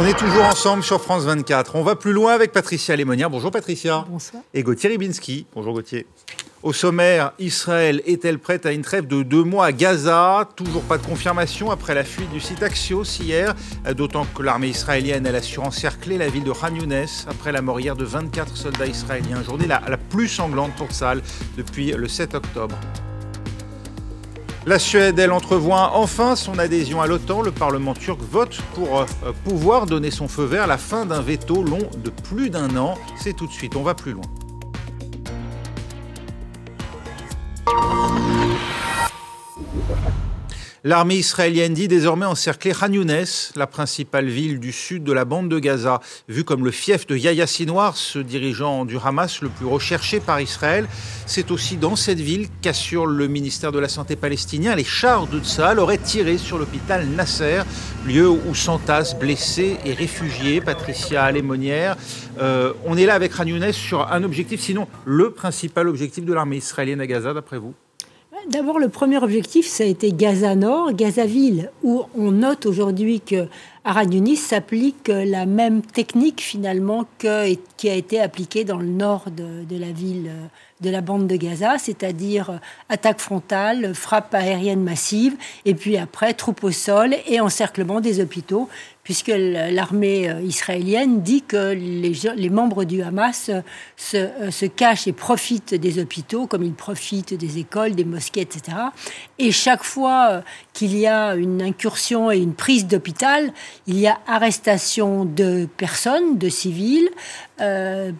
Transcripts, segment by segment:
On est toujours ensemble sur France 24. On va plus loin avec Patricia Lémonière. Bonjour Patricia. Bonsoir. Et Gauthier Ribinski. Bonjour Gauthier. Au sommaire, Israël est-elle prête à une trêve de deux mois à Gaza? Toujours pas de confirmation après la fuite du site Axios hier, d'autant que l'armée israélienne elle a su encercler la ville de Khan Younes après la mort hier de 24 soldats israéliens. Journée la, la plus sanglante pour Salle depuis le 7 octobre. La Suède, elle entrevoit enfin son adhésion à l'OTAN. Le Parlement turc vote pour euh, pouvoir donner son feu vert à la fin d'un veto long de plus d'un an. C'est tout de suite, on va plus loin. L'armée israélienne dit désormais encercler Khan Younes, la principale ville du sud de la bande de Gaza, vue comme le fief de Yahya Sinwar, ce dirigeant du Hamas le plus recherché par Israël. C'est aussi dans cette ville qu'assure le ministère de la Santé palestinien, les chars de Tzahal auraient tiré sur l'hôpital Nasser, lieu où s'entassent blessés et réfugiés. Patricia Alémonière, euh, on est là avec Khan Younes sur un objectif, sinon le principal objectif de l'armée israélienne à Gaza, d'après vous? D'abord, le premier objectif, ça a été Gaza Nord, Gaza Ville, où on note aujourd'hui que à Yunis s'applique la même technique finalement que, qui a été appliquée dans le nord de, la ville de la bande de Gaza, c'est-à-dire attaque frontale, frappe aérienne massive, et puis après troupes au sol et encerclement des hôpitaux, puisque l'armée euh, israélienne dit que les, membres du Hamas se, euh, se, cachent et profitent des hôpitaux, comme ils profitent des écoles, des mosquées, etc. Et chaque fois euh, qu'il y a une incursion et une prise d'hôpital, il y a arrestation de personnes, de civils, euh,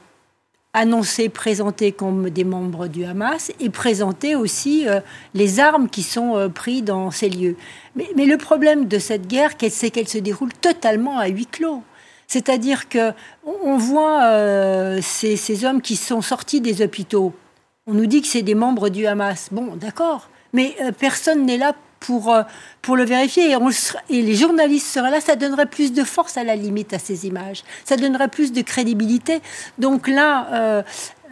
annoncés, présentés comme des membres du Hamas et présentés aussi euh, les armes qui sont euh, prises dans ces lieux. Mais, le problème de cette guerre, c'est qu'elle se déroule totalement à huis clos. C'est-à-dire que on voit ces, ces, hommes qui sont sortis des hôpitaux. On nous dit que c'est des membres du Hamas. Bon, d'accord. Mais personne n'est là pour, euh, pour le vérifier. Et, les journalistes seraient là, ça donnerait plus de force à la limite à ces images. Ça donnerait plus de crédibilité. Donc là, euh,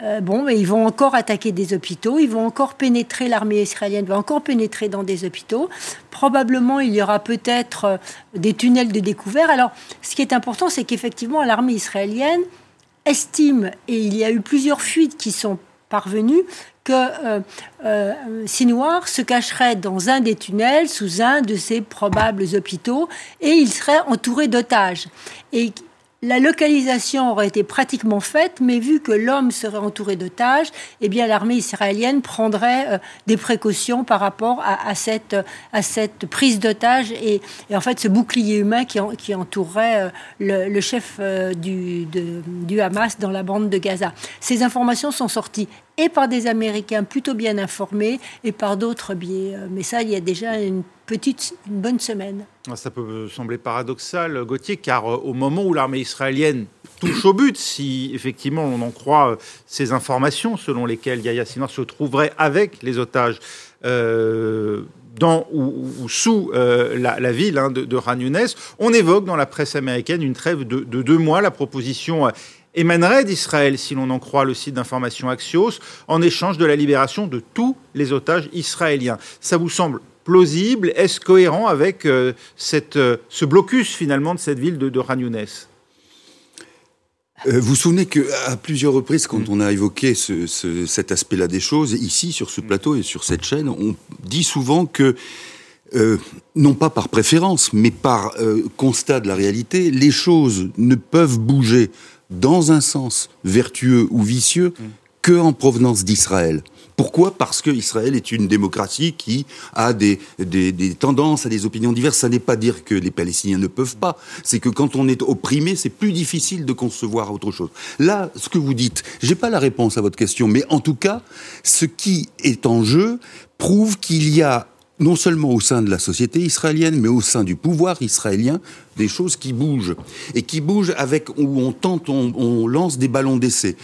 euh, bon, mais ils vont encore attaquer des hôpitaux, ils vont encore pénétrer, l'armée israélienne va encore pénétrer dans des hôpitaux. Probablement, il y aura peut-être des tunnels de découvert. Alors, ce qui est important, c'est qu'effectivement, l'armée israélienne estime, et il y a eu plusieurs fuites qui sont parvenues, que euh, euh, Sinwar se cacherait dans un des tunnels sous un de ces probables hôpitaux et il serait entouré d'otages. Et la localisation aurait été pratiquement faite, mais vu que l'homme serait entouré d'otages, eh bien l'armée israélienne prendrait euh, des précautions par rapport à, cette, prise d'otages et, en fait ce bouclier humain qui, en, qui entourerait euh, le, chef du, du Hamas dans la bande de Gaza. Ces informations sont sorties et par des Américains plutôt bien informés et par d'autres biais. Mais ça, il y a déjà une petite, une bonne semaine. Ah, ça peut sembler paradoxal, Gauthier, car au moment où l'armée israélienne touche au but, si effectivement on en croit ces informations selon lesquelles Yahya Sinwar se trouverait avec les otages euh, dans ou, ou sous euh, la, ville hein, de, de Khan Younes, on évoque dans la presse américaine une trêve de, de deux mois. La proposition émanerait d'Israël, si l'on en croit le site d'information Axios, en échange de la libération de tous les otages israéliens. Ça vous semble plausible? Est-ce cohérent avec euh, cette, euh, ce blocus finalement de cette ville de, de Khan Younes? Euh, vous vous souvenez qu'à plusieurs reprises, quand on a évoqué ce, ce, cet aspect-là des choses, ici, sur ce plateau et sur cette chaîne, on dit souvent que, euh, non pas par préférence, mais par euh, constat de la réalité, les choses ne peuvent bouger dans un sens vertueux ou vicieux que en provenance d'Israël. Pourquoi? Parce que Israël est une démocratie qui a des, des, des tendances, a des opinions diverses. Ça n'est pas dire que les Palestiniens ne peuvent pas. C'est que quand on est opprimé, c'est plus difficile de concevoir autre chose. Là, ce que vous dites, j'ai pas la réponse à votre question, mais en tout cas, ce qui est en jeu prouve qu'il y a non seulement au sein de la société israélienne, mais au sein du pouvoir israélien, des choses qui bougent. Et qui bougent avec, où on tente, on, lance des ballons d'essai.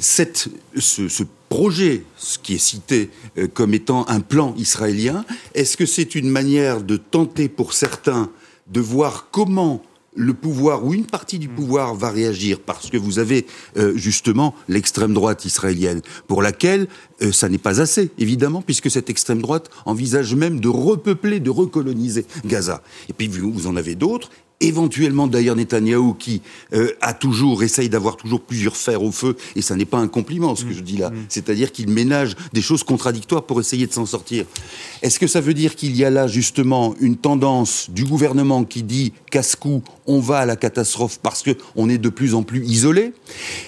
Cette, ce, ce projet, ce qui est cité euh, comme étant un plan israélien, est-ce que c'est une manière de tenter pour certains de voir comment le pouvoir ou une partie du pouvoir va réagir parce que vous avez euh, justement l'extrême droite israélienne pour laquelle euh, ça n'est pas assez évidemment puisque cette extrême droite envisage même de repeupler, de recoloniser Gaza. Et puis vous, vous en avez d'autres éventuellement d'ailleurs Netanyahou qui euh, a toujours, essaye d'avoir toujours plusieurs fers au feu, et ça n'est pas un compliment ce que je dis là, mm. c'est-à-dire qu'il ménage des choses contradictoires pour essayer de s'en sortir. Est-ce que ça veut dire qu'il y a là justement une tendance du gouvernement qui dit casse-cou, on va à la catastrophe parce qu'on est de plus en plus isolé?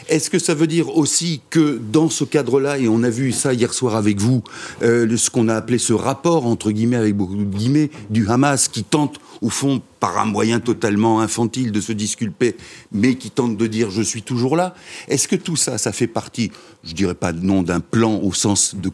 Est-ce que ça veut dire aussi que dans ce cadre-là, et on a vu ça hier soir avec vous, euh, ce qu'on a appelé ce rapport, entre guillemets, avec beaucoup de guillemets, du Hamas qui tente au fond, par un moyen totalement infantile de se disculper, mais qui tente de dire je suis toujours là. Est-ce que tout ça, ça fait partie, je dirais pas non d'un plan au sens de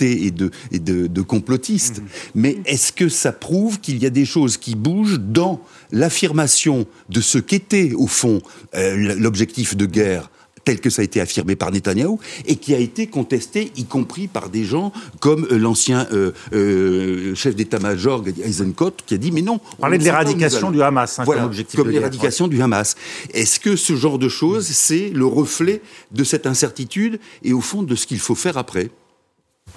et de, et de, complotiste, mhm. mais est-ce que ça prouve qu'il y a des choses qui bougent dans l'affirmation de ce qu'était au fond euh, l'objectif de guerre tel que ça a été affirmé par Netanyahou, et qui a été contesté, y compris par des gens comme euh, l'ancien euh, euh, chef d'état-major Eisenkot, qui a dit mais non. On parlait de l'éradication du Hamas hein, comme objectif. Comme l'éradication du Hamas. Est-ce que ce genre de choses, c'est le reflet de cette incertitude et au fond de ce qu'il faut faire après?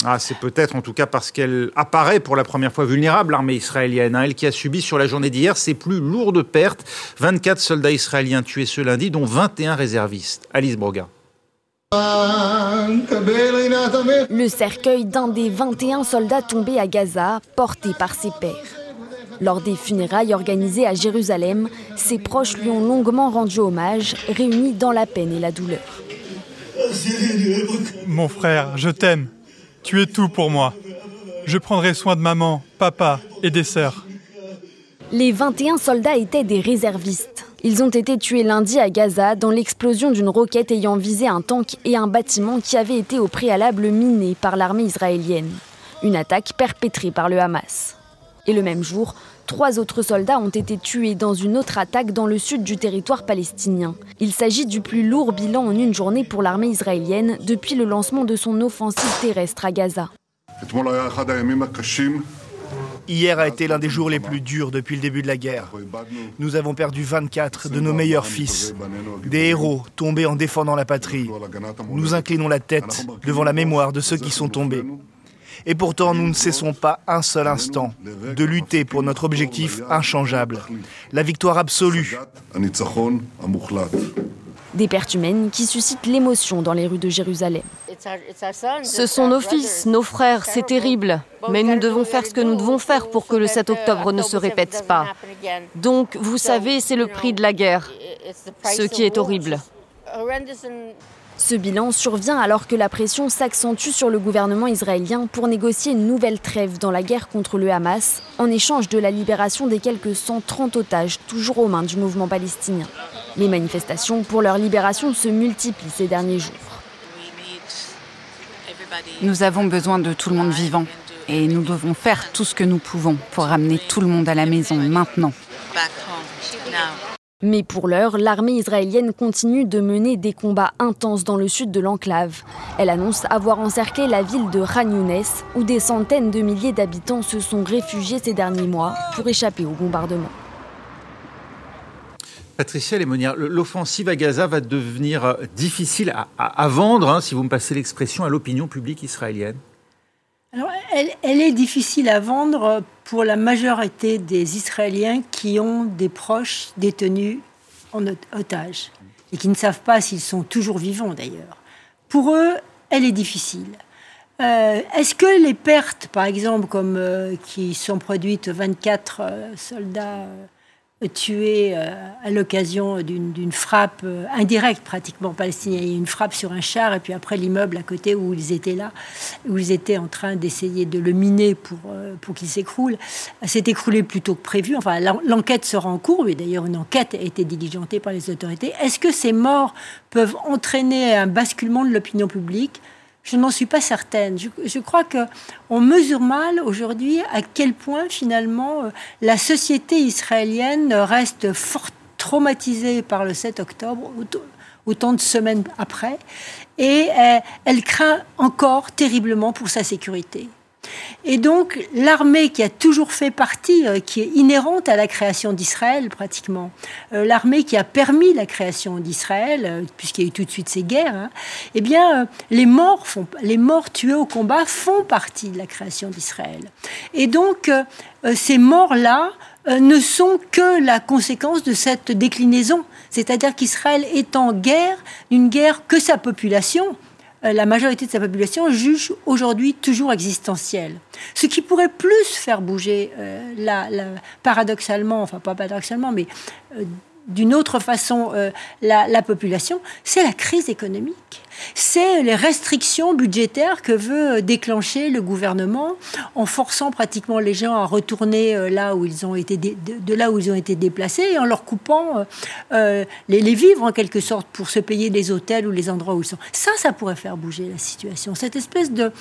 Ah, c'est peut-être en tout cas parce qu'elle apparaît pour la première fois vulnérable, l'armée israélienne. Hein. elle qui a subi sur la journée d'hier ses plus lourdes pertes. 24 soldats israéliens tués ce lundi, dont 21 réservistes. Alice Broga. Le cercueil d'un des 21 soldats tombés à Gaza, porté par ses pères. Lors des funérailles organisées à Jérusalem, ses proches lui ont longuement rendu hommage, réunis dans la peine et la douleur. Mon frère, je t'aime. Tu es tout pour moi. Je prendrai soin de maman, papa et des sœurs. Les 21 soldats étaient des réservistes. Ils ont été tués lundi à Gaza dans l'explosion d'une roquette ayant visé un tank et un bâtiment qui avait été au préalable miné par l'armée israélienne. Une attaque perpétrée par le Hamas. Et le même jour, trois autres soldats ont été tués dans une autre attaque dans le sud du territoire palestinien. Il s'agit du plus lourd bilan en une journée pour l'armée israélienne depuis le lancement de son offensive terrestre à Gaza. Hier a été l'un des jours les plus durs depuis le début de la guerre. Nous avons perdu 24 de nos meilleurs fils, des héros tombés en défendant la patrie. Nous inclinons la tête devant la mémoire de ceux qui sont tombés. Et pourtant, nous ne cessons pas un seul instant de lutter pour notre objectif inchangeable, la victoire absolue. Des pertes humaines qui suscitent l'émotion dans les rues de Jérusalem. Ce sont nos fils, nos frères, c'est terrible. Mais nous devons faire ce que nous devons faire pour que le 7 octobre ne se répète pas. Donc, vous savez, c'est le prix de la guerre, ce qui est horrible. Ce bilan survient alors que la pression s'accentue sur le gouvernement israélien pour négocier une nouvelle trêve dans la guerre contre le Hamas, en échange de la libération des quelques 130 otages toujours aux mains du mouvement palestinien. Les manifestations pour leur libération se multiplient ces derniers jours. Nous avons besoin de tout le monde vivant et nous devons faire tout ce que nous pouvons pour ramener tout le monde à la maison maintenant. Mais pour l'heure, l'armée israélienne continue de mener des combats intenses dans le sud de l'enclave. Elle annonce avoir encerclé la ville de Khan où des centaines de milliers d'habitants se sont réfugiés ces derniers mois pour échapper au bombardement. Patricia Lémonière, l'offensive à Gaza va devenir euh, difficile à, vendre, hein, si vous me passez l'expression, à l'opinion publique israélienne alors, elle, est difficile à vendre pour la majorité des Israéliens qui ont des proches détenus en otage et qui ne savent pas s'ils sont toujours vivants d'ailleurs. Pour eux, elle est difficile. Euh, est-ce que les pertes, par exemple, comme euh, qui sont produites 24 euh, soldats tué euh, à l'occasion d'une frappe euh, indirecte pratiquement palestinienne. Une frappe sur un char et puis après l'immeuble à côté où ils étaient là, où ils étaient en train d'essayer de le miner pour, euh, pour qu'il s'écroule, s'est écroulé plus tôt que prévu. Enfin, l'enquête sera en cours, mais d'ailleurs une enquête a été diligentée par les autorités. Est-ce que ces morts peuvent entraîner un basculement de l'opinion publique je n'en suis pas certaine. Je, crois que on mesure mal aujourd'hui à quel point finalement euh, la société israélienne reste fort traumatisée par le 7 octobre, autant de semaines après, et euh, elle craint encore terriblement pour sa sécurité. Et donc l'armée qui a toujours fait partie, euh, qui est inhérente à la création d'Israël pratiquement, euh, l'armée qui a permis la création d'Israël, euh, puisqu'il y a eu tout de suite ces guerres, hein, eh bien les morts, font, les morts tués au combat font partie de la création d'Israël. Et donc ces morts-là ne sont que la conséquence de cette déclinaison. C'est-à-dire qu'Israël est en guerre, une guerre que sa population, la majorité de sa population juge aujourd'hui toujours existentielle. Ce qui pourrait plus faire bouger, euh, paradoxalement, enfin pas paradoxalement, mais d'une autre façon euh, la, population, c'est la crise économique. C'est les restrictions budgétaires que veut déclencher le gouvernement en forçant pratiquement les gens à retourner euh, là où ils ont été de, là où ils ont été déplacés et en leur coupant euh, les, les, vivres en quelque sorte pour se payer les hôtels ou les endroits où ils sont. Ça, ça pourrait faire bouger la situation. Cette espèce de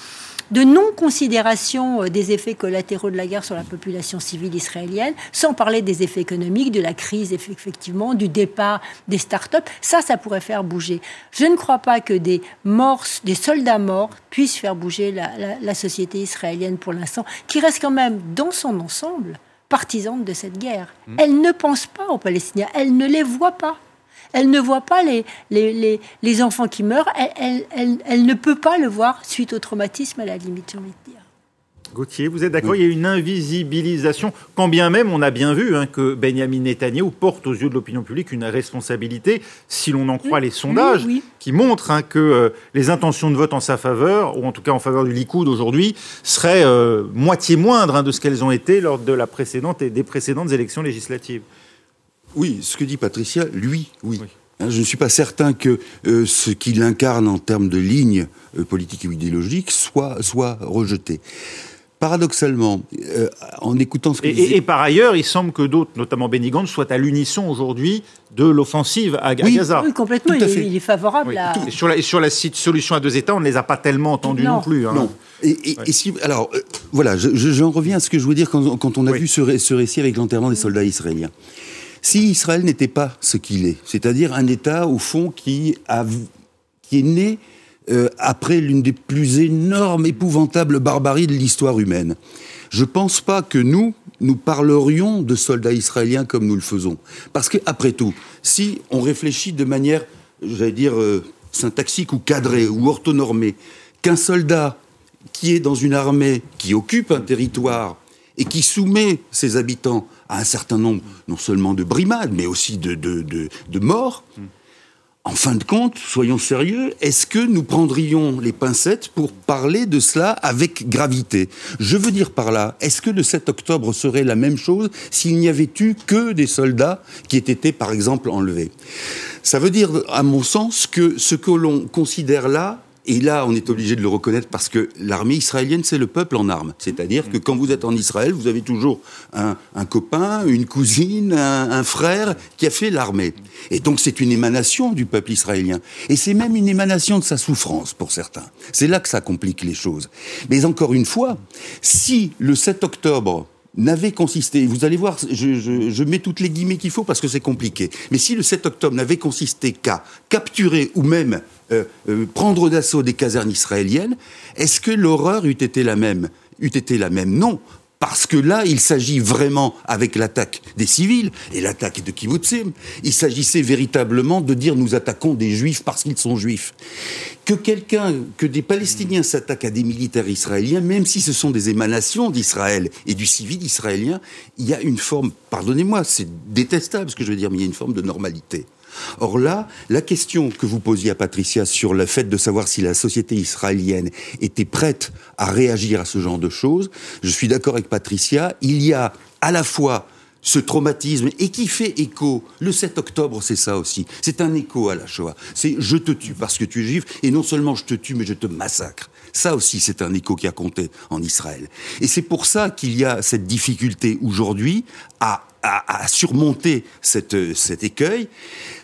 de non-considération euh, des effets collatéraux de la guerre sur la population civile israélienne, sans parler des effets économiques, de la crise, effectivement, du départ des start-up. Ça, ça pourrait faire bouger. Je ne crois pas que des morts, des soldats morts puissent faire bouger la, société israélienne pour l'instant, qui reste quand même, dans son ensemble, partisane de cette guerre. Mmh. Elle ne pense pas aux Palestiniens, elle ne les voit pas. Elle ne voit pas les, les, les, enfants qui meurent. Elle, elle, elle, ne peut pas le voir suite au traumatisme, à la limite, j'ai envie de dire. Gauthier, vous êtes d'accord Il y a une invisibilisation, quand bien même on a bien vu hein, que Benjamin Netanyahu porte aux yeux de l'opinion publique une responsabilité, si l'on en croit les sondages, qui montrent hein, que euh, les intentions de vote en sa faveur, ou en tout cas en faveur du Likoud aujourd'hui, seraient euh, moitié moindres hein, de ce qu'elles ont été lors de la précédente et des précédentes élections législatives. Oui, ce que dit Patricia, lui, oui. Hein, je ne suis pas certain que euh, ce qu'il incarne en termes de ligne euh, politique ou idéologique soit, soit rejeté. Paradoxalement, euh, en écoutant ce que et, et, par ailleurs, il semble que d'autres, notamment Benny Gantz, soient à l'unisson aujourd'hui de l'offensive à, Gaza. Oui, complètement. Il, il, est favorable à. Et sur la, sur la solution à deux États, on ne les a pas tellement entendus non, plus. Hein. Non. Et, si, alors, voilà, j'en reviens à ce que je voulais dire quand, quand on a vu ce, ce récit avec l'enterrement des soldats israéliens. Si Israël n'était pas ce qu'il est, c'est-à-dire un État, au fond, qui, est né euh, après l'une des plus énormes, épouvantables barbaries de l'histoire humaine, je ne pense pas que nous, nous parlerions de soldats israéliens comme nous le faisons. Parce que, après tout, si on réfléchit de manière, j'allais dire, euh, syntaxique ou cadrée ou orthonormée, qu'un soldat qui est dans une armée qui occupe un territoire et qui soumet ses habitants à un certain nombre, non seulement de brimades, mais aussi de, morts. En fin de compte, soyons sérieux, est-ce que nous prendrions les pincettes pour parler de cela avec gravité? Je veux dire par là, est-ce que le 7 octobre serait la même chose s'il n'y avait eu que des soldats qui aient été, par exemple, enlevés? Ça veut dire, à mon sens, que ce que l'on considère là et là, on est obligé de le reconnaître parce que l'armée israélienne, c'est le peuple en armes. C'est-à-dire que quand vous êtes en Israël, vous avez toujours un, copain, une cousine, un, frère qui a fait l'armée. Et donc, c'est une émanation du peuple israélien. Et c'est même une émanation de sa souffrance pour certains. C'est là que ça complique les choses. Mais encore une fois, si le 7 octobre, n'avait consisté, vous allez voir, je, je, mets toutes les guillemets qu'il faut parce que c'est compliqué, mais si le 7 octobre n'avait consisté qu'à capturer ou même euh, euh, prendre d'assaut des casernes israéliennes, est-ce que l'horreur eût été la même Eût été la même Non, parce que là, il s'agit vraiment, avec l'attaque des civils et l'attaque de Kibbutzim, il s'agissait véritablement de dire nous attaquons des juifs parce qu'ils sont juifs. Que quelqu'un, que des Palestiniens s'attaquent à des militaires israéliens, même si ce sont des émanations d'Israël et du civil israélien, il y a une forme, pardonnez-moi, c'est détestable ce que je veux dire, mais il y a une forme de normalité. Or là, la question que vous posiez à Patricia sur le fait de savoir si la société israélienne était prête à réagir à ce genre de choses, je suis d'accord avec Patricia, il y a à la fois ce traumatisme et qui fait écho. Le 7 octobre, c'est ça aussi. C'est un écho à la Shoah. C'est je te tue parce que tu es juif et non seulement je te tue mais je te massacre. Ça aussi, c'est un écho qui a compté en Israël. Et c'est pour ça qu'il y a cette difficulté aujourd'hui à surmonter cet écueil,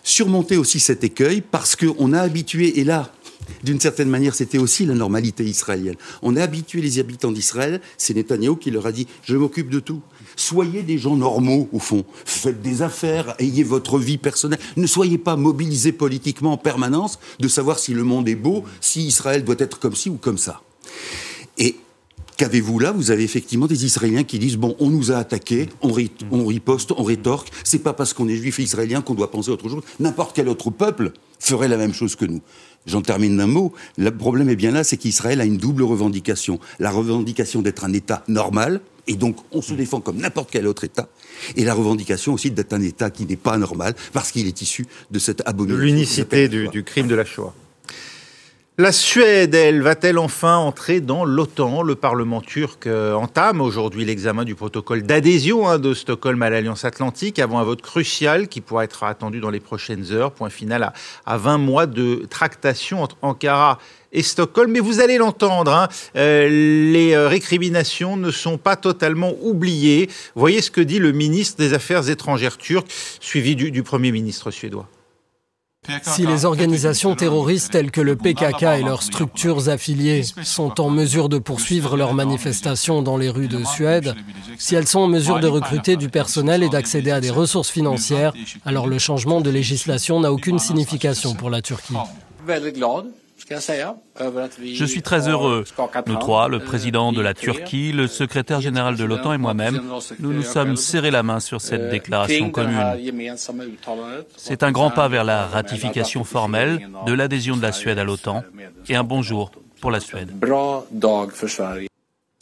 surmonter aussi cet écueil parce qu'on a habitué, et là, d'une certaine manière, c'était aussi la normalité israélienne. On a habitué les habitants d'Israël, c'est Netanyahu qui leur a dit Je m'occupe de tout. Soyez des gens normaux, au fond. Faites des affaires, ayez votre vie personnelle. Ne soyez pas mobilisés politiquement en permanence de savoir si le monde est beau, si Israël doit être comme ci ou comme ça. Et qu'avez-vous là? Vous avez effectivement des Israéliens qui disent bon, on nous a attaqués, on, on riposte, on rétorque. C'est pas parce qu'on est juif et israélien qu'on doit penser autre chose. N'importe quel autre peuple ferait la même chose que nous. J'en termine d'un mot. Le problème est bien là, c'est qu'Israël a une double revendication. La revendication d'être un État normal, Et donc, on se défend comme n'importe quel autre État. Et la revendication aussi d'être un État qui n'est pas normal, parce qu'il est issu de cette abomination. De l'unicité du, du crime de la Shoah. La Suède, elle, va-t-elle enfin entrer dans l'OTAN? Le Parlement turc euh, entame aujourd'hui l'examen du protocole d'adhésion hein, de Stockholm à l'Alliance Atlantique avant un vote crucial qui pourra être attendu dans les prochaines heures. Point final à, à 20 mois de tractation entre Ankara et Stockholm. Mais vous allez l'entendre, hein, euh, les euh, récriminations ne sont pas totalement oubliées. Voyez ce que dit le ministre des Affaires étrangères turc, suivi du Premier ministre suédois. Si les organisations terroristes telles que le PKK et leurs structures affiliées sont en mesure de poursuivre leurs manifestations dans les rues de Suède, si elles sont en mesure de recruter du personnel et d'accéder à des ressources financières, alors le changement de législation n'a aucune signification pour la Turquie. Je suis très heureux. Nous trois, le président de la Turquie, le secrétaire général de l'OTAN et moi-même, nous nous sommes serrés la main sur cette déclaration commune. C'est un grand pas vers la ratification formelle de l'adhésion de la Suède à l'OTAN et un bon jour pour la Suède.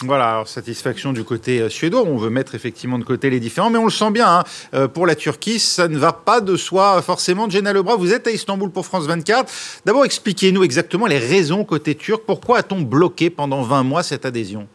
Voilà, alors satisfaction du côté euh, suédois. On veut mettre effectivement de côté les différents, mais on le sent bien. Hein. Euh, pour la Turquie, ça ne va pas de soi forcément. Jenna Lebras, vous êtes à Istanbul pour France 24. D'abord, expliquez-nous exactement les raisons côté turc. Pourquoi a-t-on bloqué pendant 20 mois cette adhésion?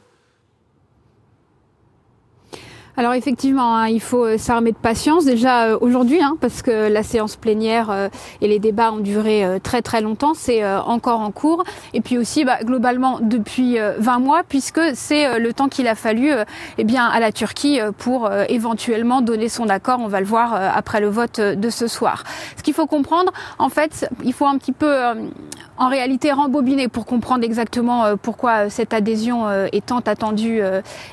Alors effectivement, hein, il faut euh, s'armer de patience déjà euh, aujourd'hui, hein, parce que la séance plénière euh, et les débats ont duré euh, très très longtemps, c'est euh, encore en cours. Et puis aussi bah, globalement depuis 20 mois, puisque c'est le temps qu'il a fallu eh bien, à la Turquie pour éventuellement donner son accord. On va le voir après le vote de ce soir. Ce qu'il faut comprendre, en fait, il faut un petit peu en réalité rembobiner pour comprendre exactement pourquoi cette adhésion est tant attendue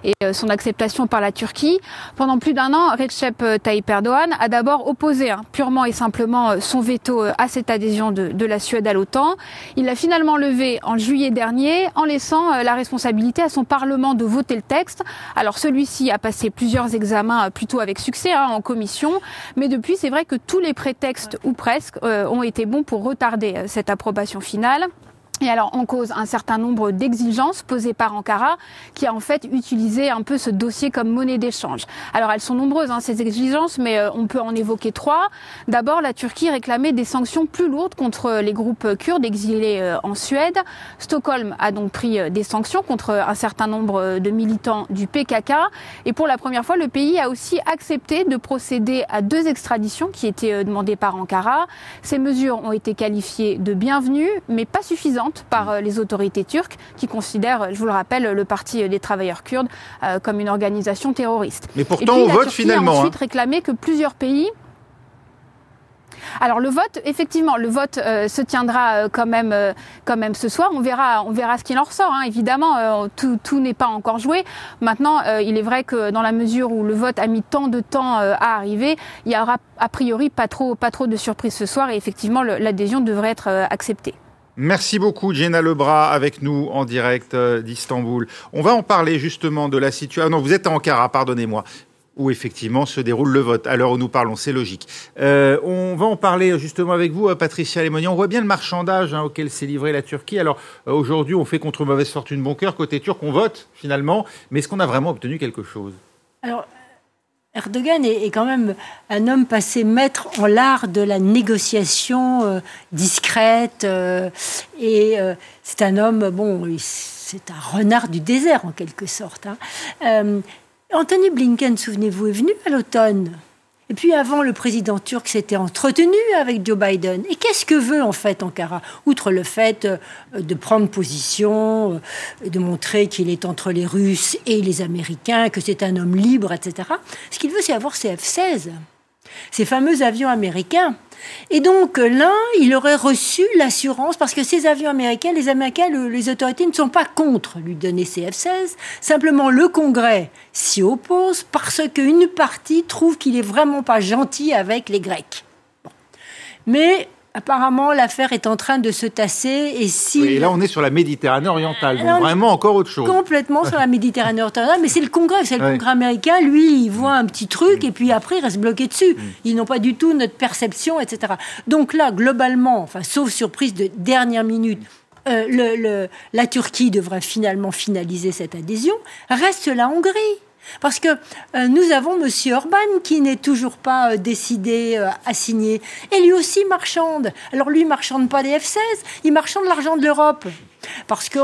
et son acceptation par la Turquie. Pendant plus d'un an, Recep Tayyip Erdogan a d'abord opposé hein, purement et simplement son veto à cette adhésion de, la Suède à l'OTAN. Il l'a finalement levé en juillet dernier en laissant la responsabilité à son Parlement de voter le texte. Alors celui-ci a passé plusieurs examens plutôt avec succès hein, en commission, mais depuis c'est vrai que tous les prétextes ou presque euh, ont été bons pour retarder cette approbation finale. Et alors, on cause un certain nombre d'exigences posées par Ankara, qui a en fait utilisé un peu ce dossier comme monnaie d'échange. Alors, elles sont nombreuses, hein, ces exigences, mais euh, on peut en évoquer trois. D'abord, la Turquie réclamait des sanctions plus lourdes contre les groupes kurdes exilés euh, en Suède. Stockholm a donc pris euh, des sanctions contre un certain nombre de militants du PKK. Et pour la première fois, le pays a aussi accepté de procéder à deux extraditions qui étaient demandées par Ankara. Ces mesures ont été qualifiées de bienvenues, mais pas suffisantes par les autorités turques qui considèrent, je vous le rappelle, le Parti des travailleurs kurdes euh, comme une organisation terroriste. Mais pourtant, on vote Turquie finalement. a ensuite hein. réclamé que plusieurs pays alors le vote, effectivement, le vote euh, se tiendra euh, quand même, euh, quand même ce soir. On verra, on verra ce qu'il en ressort. Hein. Évidemment, euh, tout, tout n'est pas encore joué. Maintenant, euh, il est vrai que dans la mesure où le vote a mis tant de temps euh, à arriver, il y aura a priori pas trop, pas trop de surprises ce soir et effectivement l'adhésion devrait être euh, acceptée. Merci beaucoup, Jenna Lebras, avec nous en direct euh, d'Istanbul. On va en parler justement de la situation. Ah non, vous êtes à Ankara, pardonnez-moi. Où effectivement se déroule le vote. À l'heure où nous parlons, c'est logique. Euh, on va en parler justement avec vous, euh, Patricia Lemonia. On voit bien le marchandage hein, auquel s'est livrée la Turquie. Alors aujourd'hui, on fait contre mauvaise fortune bon cœur. Côté turc, on vote finalement. Mais est-ce qu'on a vraiment obtenu quelque chose? Erdogan est, quand même un homme passé maître en l'art de la négociation euh, discrète. euh, et euh, c'est un homme, bon, c'est un renard du désert en quelque sorte. hein. Anthony Blinken, souvenez-vous, est venu à l'automne. Et puis avant, le président turc s'était entretenu avec Joe Biden. Et qu'est-ce que veut en fait Ankara? Outre le fait euh, de prendre position, euh, de montrer qu'il est entre les Russes et les Américains, que c'est un homme libre, etc. Ce qu'il veut, c'est avoir ses F-16, ces fameux avions américains. Et donc euh, là, il aurait reçu l'assurance, parce que ces avions américains, les Américains, le- les autorités ne sont pas contre lui donner ces F-16. Simplement, le Congrès s'y oppose parce qu'une partie trouve qu'il est vraiment pas gentil avec les Grecs. Mais apparemment, l'affaire est en train de se tasser et si... Et là, on est sur la Méditerranée orientale. Donc vraiment encore autre chose. Complètement sur la Méditerranée orientale, mais c'est le Congrès, c'est le Ouais. Congrès américain. Lui, il voit un petit truc et puis après, il reste bloqué dessus. Ils n'ont pas du tout notre perception, etc. Donc là, globalement, enfin, sauf surprise de dernière minute. euh, le- le- la Turquie devrait finalement finaliser cette adhésion. Reste la Hongrie. Parce que euh, nous avons M. Orban qui n'est toujours pas euh, décidé euh, à signer. Et lui aussi marchande. Alors lui, marchande pas des F-16, il marchande l'argent de l'Europe. Parce que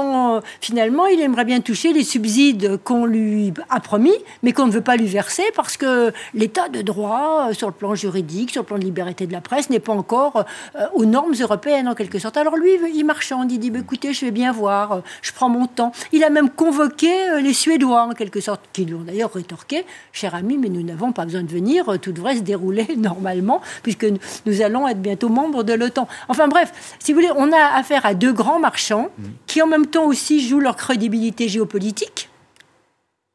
finalement, il aimerait bien toucher les subsides qu'on lui a promis, mais qu'on ne veut pas lui verser parce que l'état de droit, euh, sur le plan juridique, sur le plan de liberté de la presse, n'est pas encore euh, aux normes européennes en quelque sorte. Alors lui, il marchande, il dit bah, écoutez, je vais bien voir, euh, je prends mon temps. Il a même convoqué les Suédois en quelque sorte, qui lui ont d'ailleurs rétorqué cher ami, mais nous n'avons pas besoin de venir, tout devrait se dérouler normalement, puisque nous allons être bientôt membres de l'OTAN. Enfin bref, si vous voulez, on a affaire à deux grands marchands qui en même temps aussi jouent leur crédibilité géopolitique,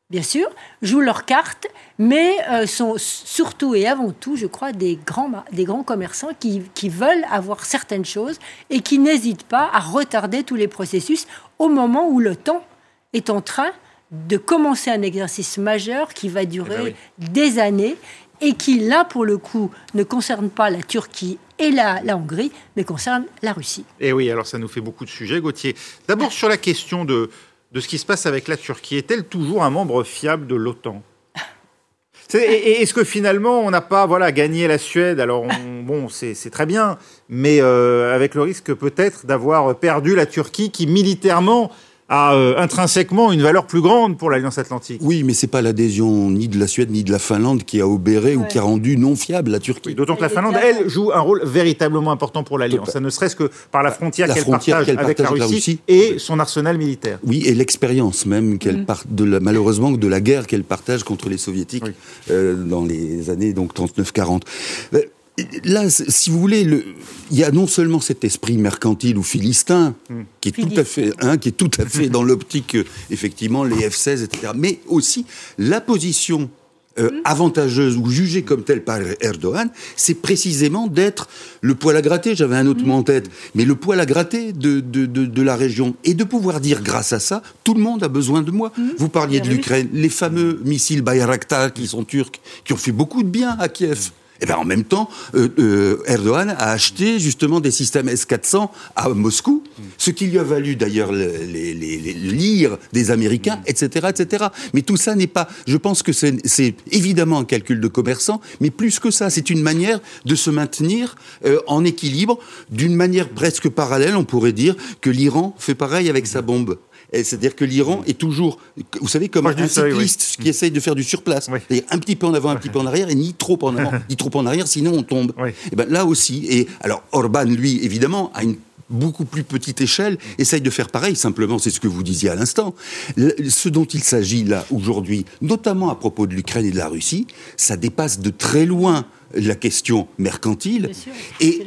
bien sûr, jouent leurs cartes, mais euh, sont surtout et avant tout, je crois, des grands, des grands commerçants qui, qui veulent avoir certaines choses et qui n'hésitent pas à retarder tous les processus au moment où le temps est en train de commencer un exercice majeur qui va durer eh ben des années et qui, là, pour le coup, ne concerne pas la Turquie et la, Hongrie, mais concerne la Russie. Et eh oui, alors ça nous fait beaucoup de sujets, Gauthier. D'abord, sur la question de, de ce qui se passe avec la Turquie, est-elle toujours un membre fiable de l'OTAN? Est-ce que finalement on n'a pas voilà gagné la Suède? Alors bon, c'est très bien, mais euh, avec le risque peut-être d'avoir perdu la Turquie, qui militairement a euh, intrinsèquement une valeur plus grande pour l'Alliance Atlantique. Oui, mais c'est pas l'adhésion ni de la Suède ni de la Finlande qui a obéré ou qui a rendu non fiable la Turquie. D'autant que la Finlande, elle, joue un rôle véritablement important pour l'Alliance. Ça ne serait-ce que par la frontière qu'elle partage, avec la Russie, et son arsenal militaire. Oui, et l'expérience même qu'elle mm. part de la, malheureusement de la guerre qu'elle partage contre les soviétiques euh, dans les années donc 39-40 là, si vous voulez, il y a non seulement cet esprit mercantile ou philistin, hmm. qui est tout à fait, hein, qui est tout à fait dans l'optique, euh, effectivement, les F-16, etc., mais aussi la position euh, hmm. avantageuse ou jugée comme telle par Erdogan, c'est précisément d'être le poil à gratter, j'avais un autre hmm. mot en tête, mais le poil à gratter de, de, de, la région, et de pouvoir dire grâce à ça, tout le monde a besoin de moi. Vous parliez de l'Ukraine, les fameux missiles Bayraktar qui sont turcs, qui ont fait beaucoup de bien à Kiev. Et eh bien en même temps, euh, euh, Erdogan a acheté justement des systèmes S-400 à Moscou, ce qui lui a valu d'ailleurs les, lire des Américains, etc., etc. Mais tout ça n'est pas. Je pense que c'est évidemment un calcul de commerçant, mais plus que ça, c'est une manière de se maintenir euh, en équilibre, d'une manière presque parallèle. On pourrait dire que l'Iran fait pareil avec sa bombe. C'est-à-dire que l'Iran est toujours, vous savez, comme un cycliste qui essaye de faire du surplace. Un petit peu en avant, un petit peu en arrière, et ni trop en avant, ni trop en arrière, sinon on tombe. Et ben là aussi. Et alors Orban, lui, évidemment, a une beaucoup plus petite échelle, essaye de faire pareil. Simplement, c'est ce que vous disiez à l'instant. Ce dont il s'agit là aujourd'hui, notamment à propos de l'Ukraine et de la Russie, ça dépasse de très loin la question mercantile. et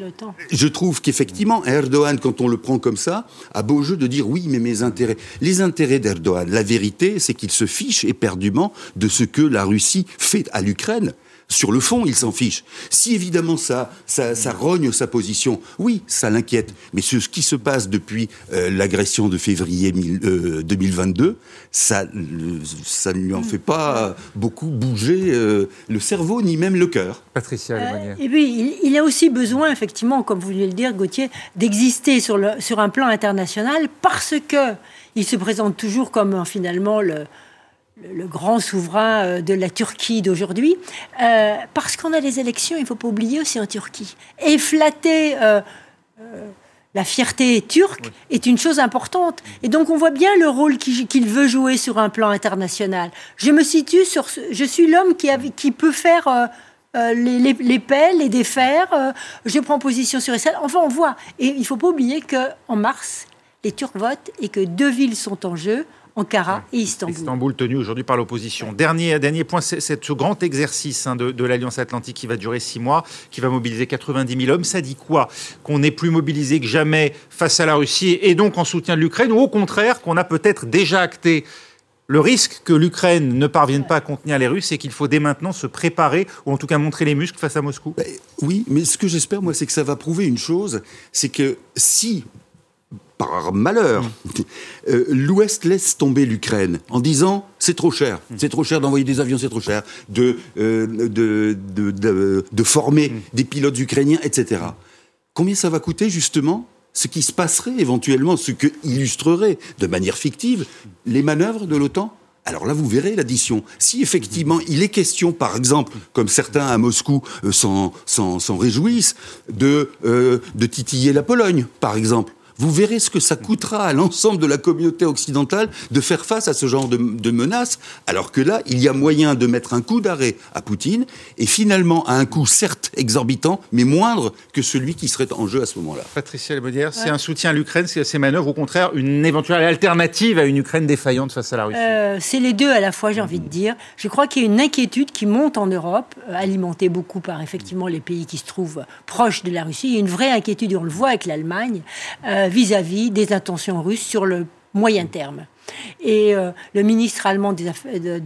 je trouve qu'effectivement, Erdogan, quand on le prend comme ça, a beau jeu de dire oui, mais mes intérêts. Les intérêts d'Erdogan, la vérité, c'est qu'il se fiche éperdument de ce que la Russie fait à l'Ukraine. Sur le fond, il s'en fiche. Si évidemment ça, ça, rogne sa position, oui, ça l'inquiète. Mais ce, qui se passe depuis euh, l'agression de février 2022, euh, ça, ça ne lui en fait pas beaucoup bouger euh, le cerveau ni même le cœur. Patricia Et puis, il, a aussi besoin, effectivement, comme vous voulez le dire, Gauthier, d'exister sur, sur un plan international parce que il se présente toujours comme finalement le le grand souverain euh, de la Turquie d'aujourd'hui, euh, parce qu'on a des élections, il ne faut pas oublier aussi en Turquie. Et flatter euh, la fierté turque est une chose importante. Et donc on voit bien le rôle qu'il veut jouer sur un plan international. Je me situe sur... je suis l'homme qui, qui peut faire... les, les, les, pelles, les défaire, je prends position sur Israël. Enfin, on voit. Et il ne faut pas oublier qu'en mars, les Turcs votent et que deux villes sont en jeu, Ankara et Istanbul. Istanbul tenu aujourd'hui par l'opposition. Dernier, dernier point, c'est ce grand exercice hein, de, l'Alliance Atlantique qui va durer six mois, qui va mobiliser 90 000 hommes. Ça dit quoi? Qu'on est plus mobilisé que jamais face à la Russie et donc en soutien de l'Ukraine ou au contraire qu'on a peut-être déjà acté le risque que l'Ukraine ne parvienne pas à contenir les Russes et qu'il faut dès maintenant se préparer, ou en tout cas montrer les muscles face à Moscou? Ben, Oui, mais ce que j'espère, moi, c'est que ça va prouver une chose, c'est que si par malheur, mm. euh, l'Ouest laisse tomber l'Ukraine en disant c'est trop cher, mm. c'est trop cher d'envoyer des avions, c'est trop cher de, euh, de, de, de, former mm. des pilotes ukrainiens, etc. Combien ça va coûter justement ce qui se passerait éventuellement, ce que illustrerait de manière fictive les manœuvres de l'OTAN? Alors là, vous verrez l'addition. Si effectivement il est question, par exemple, comme certains à Moscou euh, s'en réjouissent, de, euh, de titiller la Pologne, par exemple, vous verrez ce que ça coûtera à l'ensemble de la communauté occidentale de faire face à ce genre de, menaces, alors que là, il y a moyen de mettre un coup d'arrêt à Poutine, et finalement à un coût certes exorbitant, mais moindre que celui qui serait en jeu à ce moment-là. Patricia Lebaudière, c'est un soutien à l'Ukraine, c'est ces manœuvres, au contraire, une éventuelle alternative à une Ukraine défaillante face à la Russie? Euh, C'est les deux à la fois, j'ai envie de dire. Je crois qu'il y a une inquiétude qui monte en Europe, euh, alimentée beaucoup par effectivement les pays qui se trouvent proches de la Russie. Il y a une vraie inquiétude, on le voit avec l'Allemagne. Euh, vis-à-vis des intentions russes sur le moyen terme. Et euh, le ministre allemand de,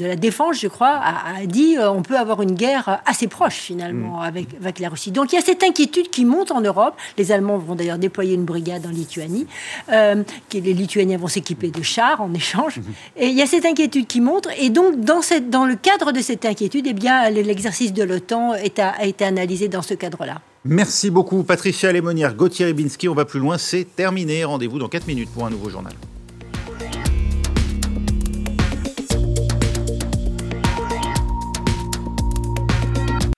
la Défense, je crois, a, dit euh, on peut avoir une guerre assez proche finalement mm. avec, avec la Russie. Donc il y a cette inquiétude qui monte en Europe. Les Allemands vont d'ailleurs déployer une brigade en Lituanie. Euh, les Lituaniens vont s'équiper de chars en échange. Mm-hmm. Et il y a cette inquiétude qui monte. Et donc dans, cette, dans le cadre de cette inquiétude, eh bien l'exercice de l'OTAN a été analysé dans ce cadre-là. Merci beaucoup Patricia Lémonière, Gauthier Ribinski. On va plus loin, c'est terminé. Rendez-vous dans 4 minutes pour un nouveau journal.